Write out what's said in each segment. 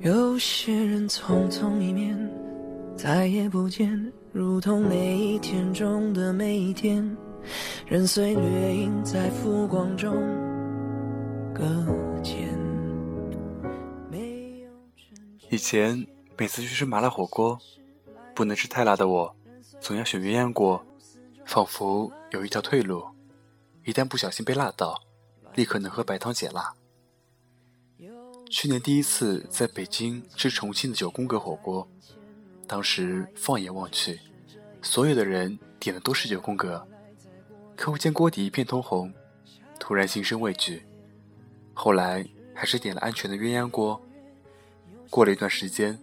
有些人匆匆一面，再也不见，如同每一天中的每一天，任岁月影在浮光中搁浅。以前每次去吃麻辣火锅，不能吃太辣的我，总要选鸳鸯锅，仿佛有一条退路，一旦不小心被辣到，立刻能喝白汤解辣。去年第一次在北京吃重庆的九宫格火锅，当时放眼望去，所有的人点的都是九宫格，可我见锅底一片通红，突然心生畏惧。后来还是点了安全的鸳鸯锅。过了一段时间，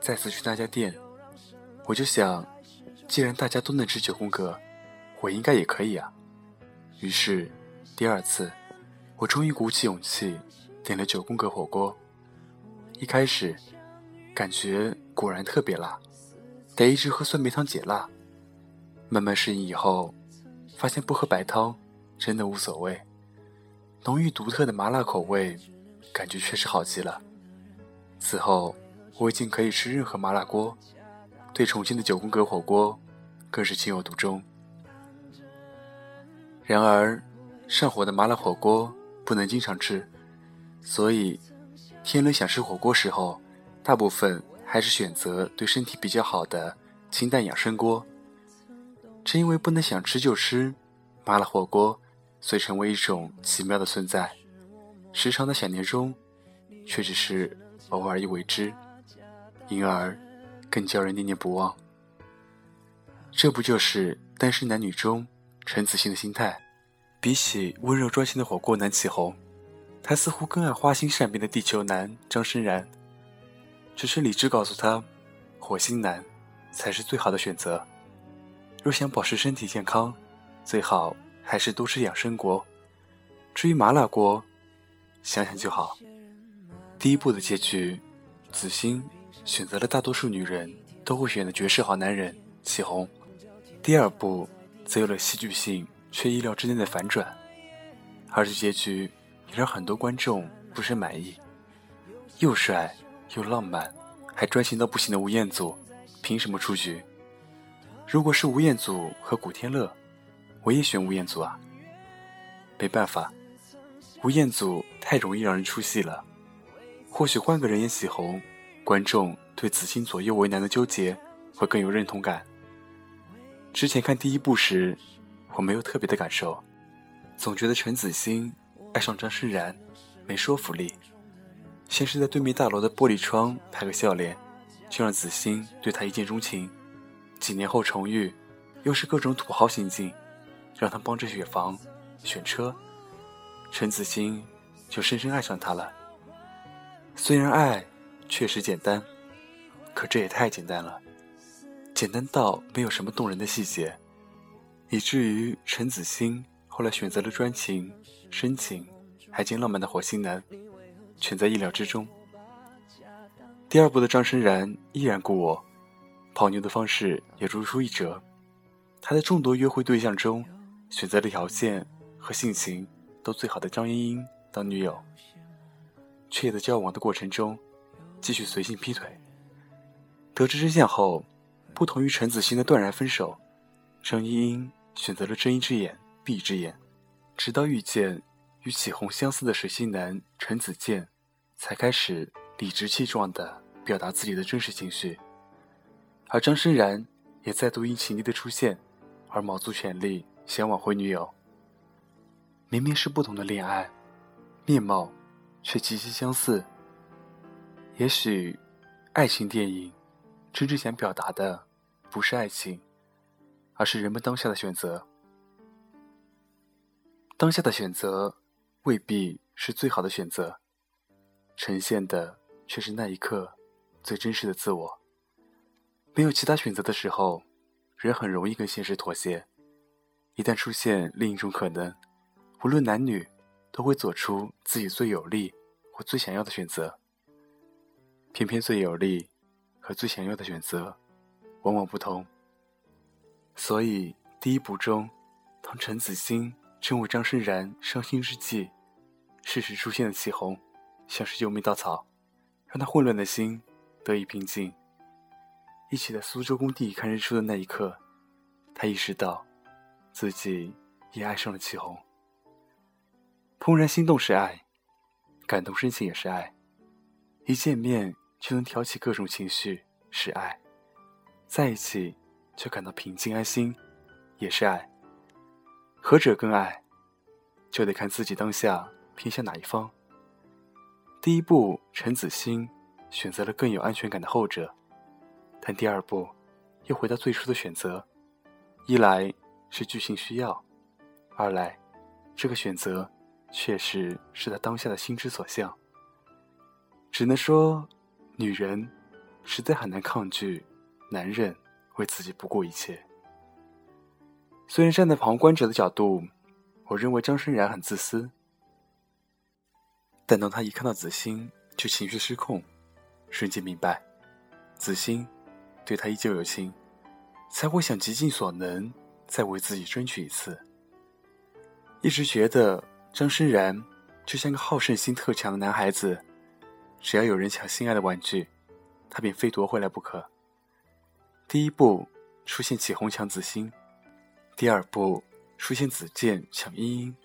再次去那家店，我就想，既然大家都能吃九宫格，我应该也可以啊。于是，第二次，我终于鼓起勇气。点了九宫格火锅，一开始感觉果然特别辣，得一直喝酸梅汤解辣。慢慢适应以后，发现不喝白汤真的无所谓。浓郁独特的麻辣口味，感觉确实好极了。此后我已经可以吃任何麻辣锅，对重庆的九宫格火锅更是情有独钟。然而，上火的麻辣火锅不能经常吃。所以，天冷想吃火锅时候，大部分还是选择对身体比较好的清淡养生锅。正因为不能想吃就吃，麻辣火锅遂成为一种奇妙的存在。时常的想念中，却只是偶尔一为之，因而更叫人念念不忘。这不就是单身男女中陈子欣的心态？比起温柔专心的火锅男起红。他似乎更爱花心善变的地球男张生然，只是理智告诉他，火星男才是最好的选择。若想保持身体健康，最好还是多吃养生锅。至于麻辣锅，想想就好。第一部的结局，子欣选择了大多数女人都会选的绝世好男人祁红。第二部则有了戏剧性却意料之内的反转，而且结局。也让很多观众不甚满意。又帅又浪漫，还专情到不行的吴彦祖，凭什么出局？如果是吴彦祖和古天乐，我也选吴彦祖啊。没办法，吴彦祖太容易让人出戏了。或许换个人演喜红，观众对子欣左右为难的纠结会更有认同感。之前看第一部时，我没有特别的感受，总觉得陈子欣。爱上张诗然，没说服力。先是在对面大楼的玻璃窗拍个笑脸，就让子欣对他一见钟情。几年后重遇，又是各种土豪行径，让他帮着选房、选车，陈子欣就深深爱上他了。虽然爱确实简单，可这也太简单了，简单到没有什么动人的细节，以至于陈子欣后来选择了专情。深情还兼浪漫的火星男，全在意料之中。第二部的张生然依然故我，泡妞的方式也如出一辙。他在众多约会对象中，选择了条件和性情都最好的张茵茵当女友，却也在交往的过程中，继续随性劈腿。得知真相后，不同于陈子欣的断然分手，张茵茵选择了睁一只眼闭一只眼。直到遇见与启宏相似的水星男陈子健，才开始理直气壮地表达自己的真实情绪。而张生然也再度因秦丽的出现而卯足全力想挽回女友。明明是不同的恋爱，面貌却极其相似。也许，爱情电影真正想表达的不是爱情，而是人们当下的选择。当下的选择未必是最好的选择，呈现的却是那一刻最真实的自我。没有其他选择的时候，人很容易跟现实妥协；一旦出现另一种可能，无论男女，都会做出自己最有利或最想要的选择。偏偏最有利和最想要的选择，往往不同。所以第一部中，当陈子欣。正为张生然伤心之际，适时出现的祁红，像是救命稻草，让他混乱的心得以平静。一起在苏州工地看日出的那一刻，他意识到，自己也爱上了祁红。怦然心动是爱，感动深情也是爱。一见面就能挑起各种情绪是爱，在一起却感到平静安心也是爱。何者更爱，就得看自己当下偏向哪一方。第一步，陈子欣选择了更有安全感的后者，但第二步又回到最初的选择。一来是剧情需要，二来这个选择。确实是他当下的心之所向。只能说，女人实在很难抗拒男人为自己不顾一切。虽然站在旁观者的角度，我认为张生然很自私，但当他一看到子欣就情绪失控，瞬间明白，子欣对他依旧有情，才会想极尽所能再为自己争取一次。一直觉得。张诗然就像个好胜心特强的男孩子，只要有人抢心爱的玩具，他便非夺回来不可。第一步出现起哄抢子欣，第二部出现子健抢茵茵，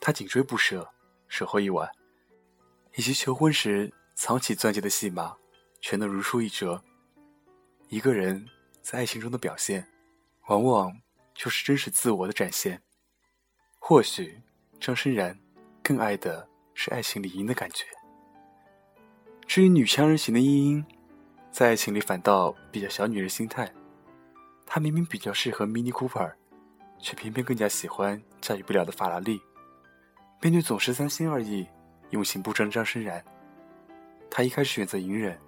他紧追不舍，守候一晚，以及求婚时藏起钻戒的戏码，全都如出一辙。一个人在爱情中的表现，往往就是真实自我的展现。或许。张生然更爱的是爱情里赢的感觉。至于女强人型的茵茵，在爱情里反倒比较小女人心态。她明明比较适合 Mini Cooper，却偏偏更加喜欢驾驭不了的法拉利。面对总是三心二意、用心不专的张生然，他一开始选择隐忍，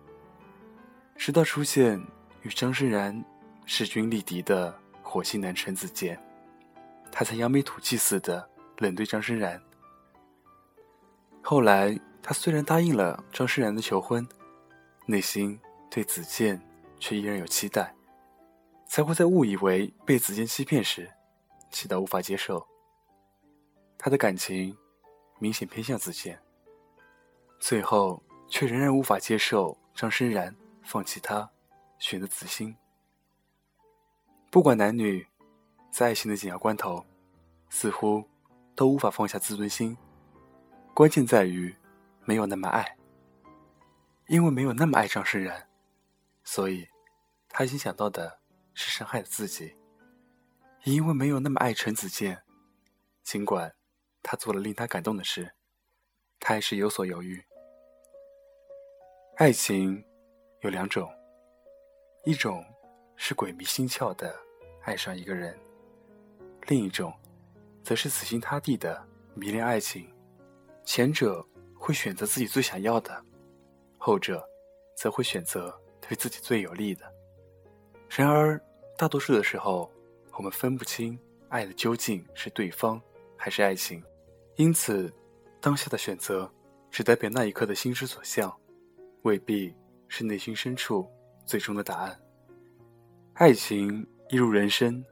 直到出现与张生然势均力敌的火星男陈子健，他才扬眉吐气似的。冷对张生然。后来，他虽然答应了张生然的求婚，内心对子健却依然有期待，才会在误以为被子健欺骗时，气到无法接受。他的感情明显偏向子健，最后却仍然无法接受张生然放弃他，选择子欣。不管男女，在爱情的紧要关头，似乎。都无法放下自尊心，关键在于没有那么爱。因为没有那么爱张生然，所以他已经想到的是伤害了自己。也因为没有那么爱陈子健，尽管他做了令他感动的事，他还是有所犹豫。爱情有两种，一种是鬼迷心窍的爱上一个人，另一种。则是死心塌地的迷恋爱情，前者会选择自己最想要的，后者则会选择对自己最有利的。然而，大多数的时候，我们分不清爱的究竟是对方还是爱情，因此，当下的选择只代表那一刻的心之所向，未必是内心深处最终的答案。爱情一如人生，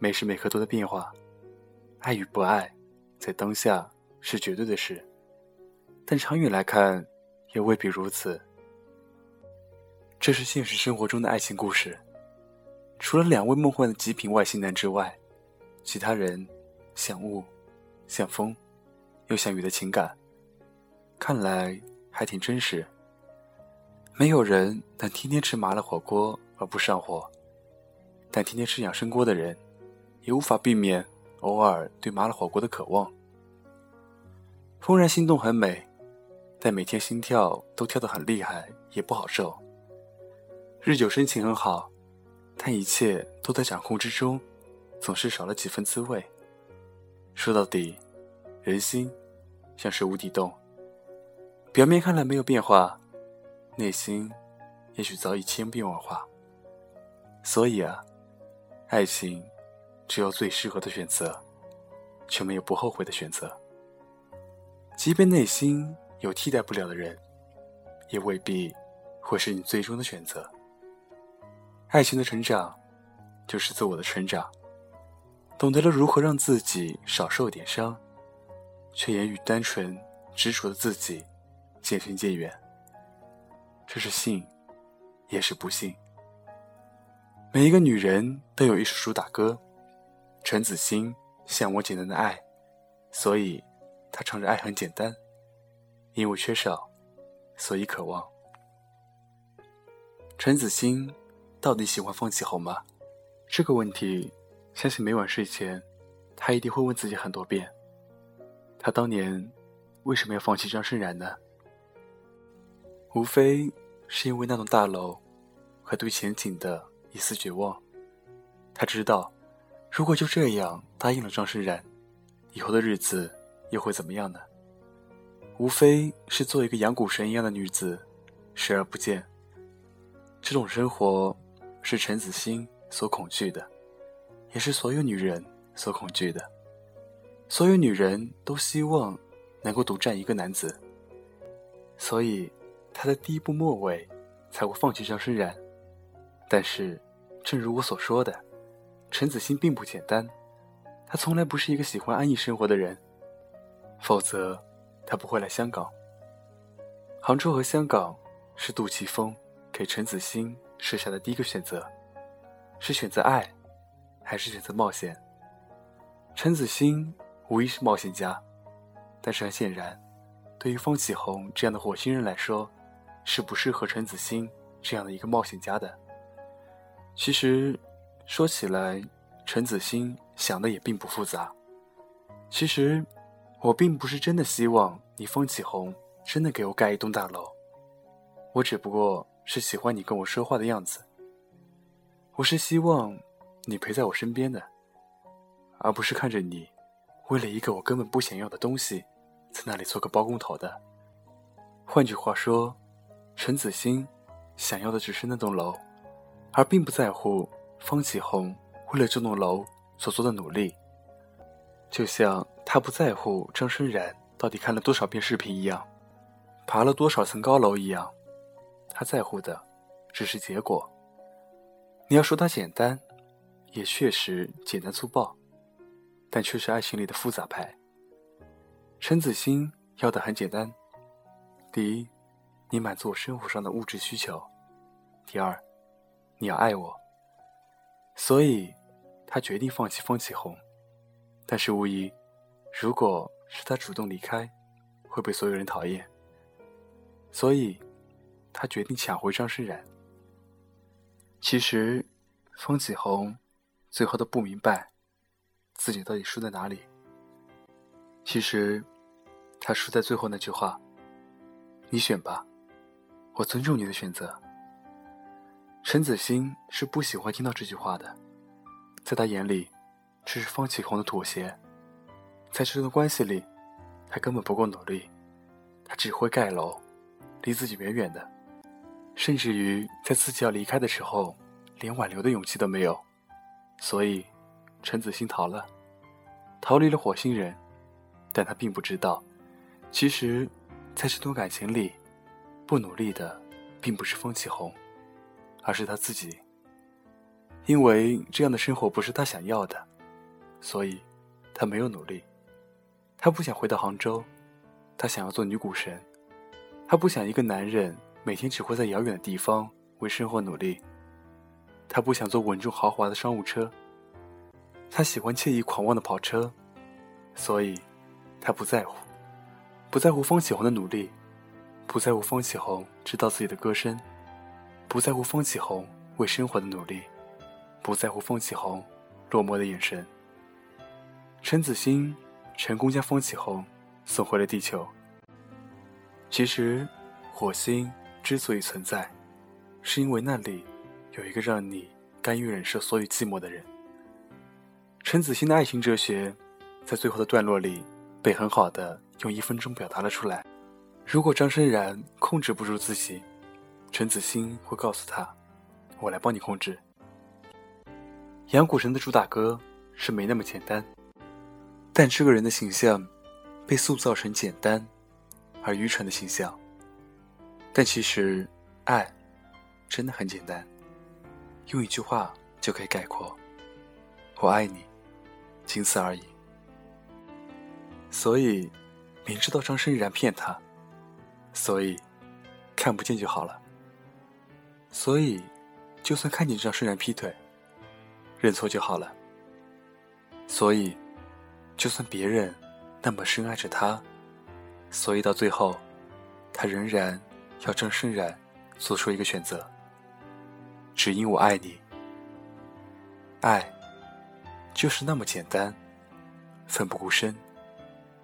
每时每刻都在变化。爱与不爱，在当下是绝对的事，但长远来看，也未必如此。这是现实生活中的爱情故事。除了两位梦幻的极品外星男之外，其他人像雾、像风，又像雨的情感，看来还挺真实。没有人能天天吃麻辣火锅而不上火，但天天吃养生锅的人，也无法避免。偶尔对麻辣火锅的渴望，怦然心动很美，但每天心跳都跳得很厉害也不好受。日久生情很好，但一切都在掌控之中，总是少了几分滋味。说到底，人心像是无底洞，表面看来没有变化，内心也许早已千变万化。所以啊，爱情。只有最适合的选择，却没有不后悔的选择。即便内心有替代不了的人，也未必会是你最终的选择。爱情的成长，就是自我的成长，懂得了如何让自己少受点伤，却也与单纯执着的自己渐行渐远。这是幸，也是不幸。每一个女人都有一首主打歌，陈子欣向往简单的爱，所以她唱着爱很简单，因为缺少，所以渴望。陈子欣到底喜欢放弃好吗？这个问题，相信每晚睡前，他一定会问自己很多遍。他当年为什么要放弃张胜然呢？无非是因为那栋大楼和对前景的一丝绝望。他知道，如果就这样答应了张胜然，以后的日子又会怎么样呢？无非是做一个养蛊神一样的女子，视而不见。这种生活是陈子欣所恐惧的，也是所有女人所恐惧的。所有女人都希望能够独占一个男子，所以她在第一步末尾才会放弃张申然。但是，正如我所说的，陈子欣并不简单，她从来不是一个喜欢安逸生活的人，否则她不会来香港。杭州和香港是杜琪峰给陈子欣设下的第一个选择，是选择爱，还是选择冒险？陈子欣。无疑是冒险家，但是很显然，对于方启宏这样的火星人来说，是不适合陈子欣这样的一个冒险家的。其实，说起来，陈子欣想的也并不复杂。其实，我并不是真的希望你方启宏真的给我盖一栋大楼，我只不过是喜欢你跟我说话的样子。我是希望你陪在我身边的，而不是看着你。为了一个我根本不想要的东西，在那里做个包工头的。换句话说，陈子欣想要的只是那栋楼，而并不在乎方启宏为了这栋楼所做的努力。就像他不在乎张生然到底看了多少遍视频一样，爬了多少层高楼一样，他在乎的只是结果。你要说他简单，也确实简单粗暴。但却是爱情里的复杂派。陈子欣要的很简单：第一，你满足我生活上的物质需求；第二，你要爱我。所以，他决定放弃方启宏。但是无疑，如果是他主动离开，会被所有人讨厌。所以，他决定抢回张诗然。其实，方启宏最后都不明白。自己到底输在哪里？其实，他输在最后那句话：“你选吧，我尊重你的选择。”陈子欣是不喜欢听到这句话的，在他眼里，这是方启宏的妥协。在这段关系里，他根本不够努力，他只会盖楼，离自己远远的，甚至于在自己要离开的时候，连挽留的勇气都没有。所以。陈子欣逃了，逃离了火星人，但他并不知道，其实，在这段感情里，不努力的，并不是风起红，而是他自己。因为这样的生活不是他想要的，所以，他没有努力。他不想回到杭州，他想要做女股神，他不想一个男人每天只会在遥远的地方为生活努力，他不想坐稳重豪华的商务车。他喜欢惬意狂妄的跑车，所以，他不在乎，不在乎方启红的努力，不在乎方启红知道自己的歌声，不在乎方启红为生活的努力，不在乎方启红落寞的眼神。陈子欣成功将方启红送回了地球。其实，火星之所以存在，是因为那里有一个让你甘于忍受所有寂寞的人。陈子欣的爱情哲学，在最后的段落里被很好的用一分钟表达了出来。如果张生然控制不住自己，陈子欣会告诉他：“我来帮你控制。”养蛊神的主打歌是没那么简单，但这个人的形象被塑造成简单而愚蠢的形象。但其实，爱真的很简单，用一句话就可以概括：“我爱你。”仅此而已。所以，明知道张生然骗他，所以看不见就好了。所以，就算看见张生然劈腿，认错就好了。所以，就算别人那么深爱着他，所以到最后，他仍然要郑胜然做出一个选择，只因我爱你。爱，就是那么简单，奋不顾身，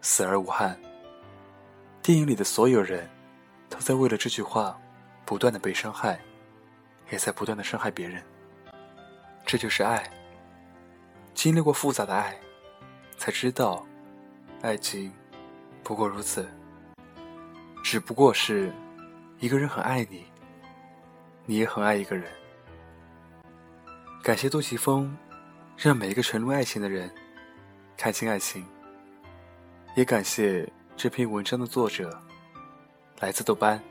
死而无憾。电影里的所有人，都在为了这句话，不断的被伤害，也在不断的伤害别人。这就是爱。经历过复杂的爱，才知道，爱情不过如此。只不过是，一个人很爱你，你也很爱一个人。感谢杜琪峰，让每一个沉入爱情的人看清爱情。也感谢这篇文章的作者，来自豆瓣。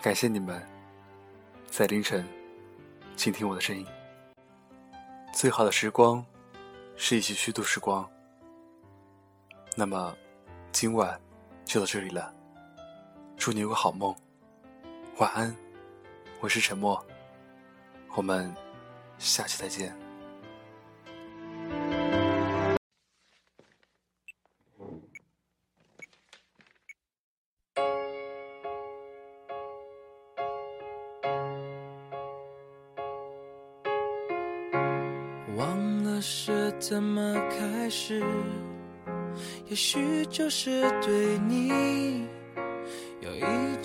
感谢你们，在凌晨倾听我的声音。最好的时光，是一起虚度时光。那么，今晚就到这里了。祝你有个好梦，晚安。我是沉默，我们下期再见。忘了是怎么开始，也许就是对你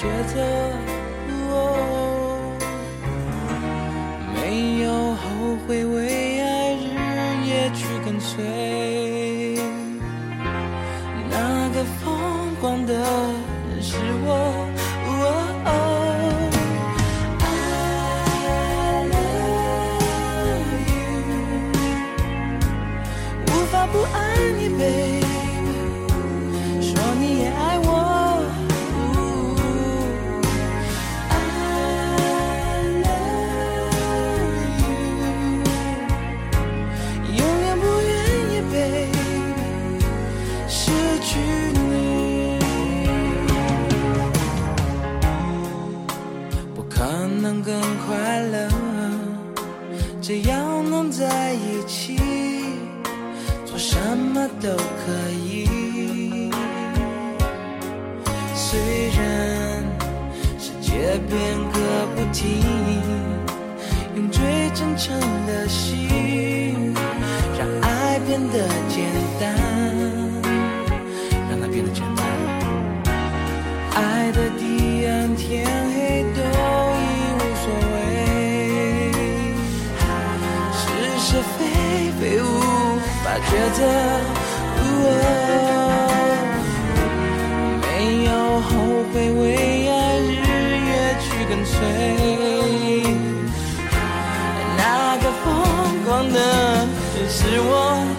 抉择。哦没有后悔，为爱日夜去跟随。那个疯狂的是我。哦 I love you，无法不爱变个不停，用最真诚的心，让爱变得简单，让它变得简单。爱的地暗天黑都已无所谓，是是非非无法抉择。没有后悔，为那个疯狂的人是我。